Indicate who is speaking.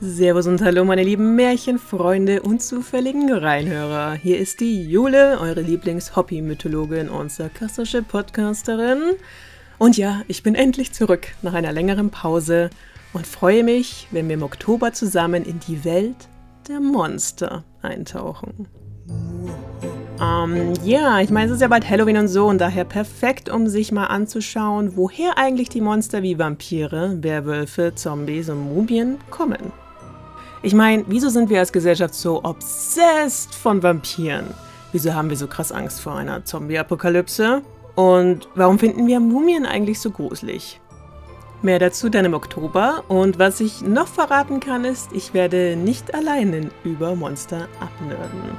Speaker 1: Servus und Hallo, meine lieben Märchenfreunde und zufälligen Reinhörer. Hier ist die Jule, eure Lieblings-Hobby-Mythologin und sarkastische Podcasterin. Und ja, ich bin endlich zurück nach einer längeren Pause und freue mich, wenn wir im Oktober zusammen in die Welt der Monster eintauchen. Ähm, ja, ich meine, es ist ja bald Halloween und so und daher perfekt, um sich mal anzuschauen, woher eigentlich die Monster wie Vampire, Werwölfe, Zombies und Mumien kommen. Ich meine, wieso sind wir als Gesellschaft so obsessed von Vampiren? Wieso haben wir so krass Angst vor einer Zombie-Apokalypse? Und warum finden wir Mumien eigentlich so gruselig? Mehr dazu dann im Oktober. Und was ich noch verraten kann, ist, ich werde nicht alleine über Monster abnörden.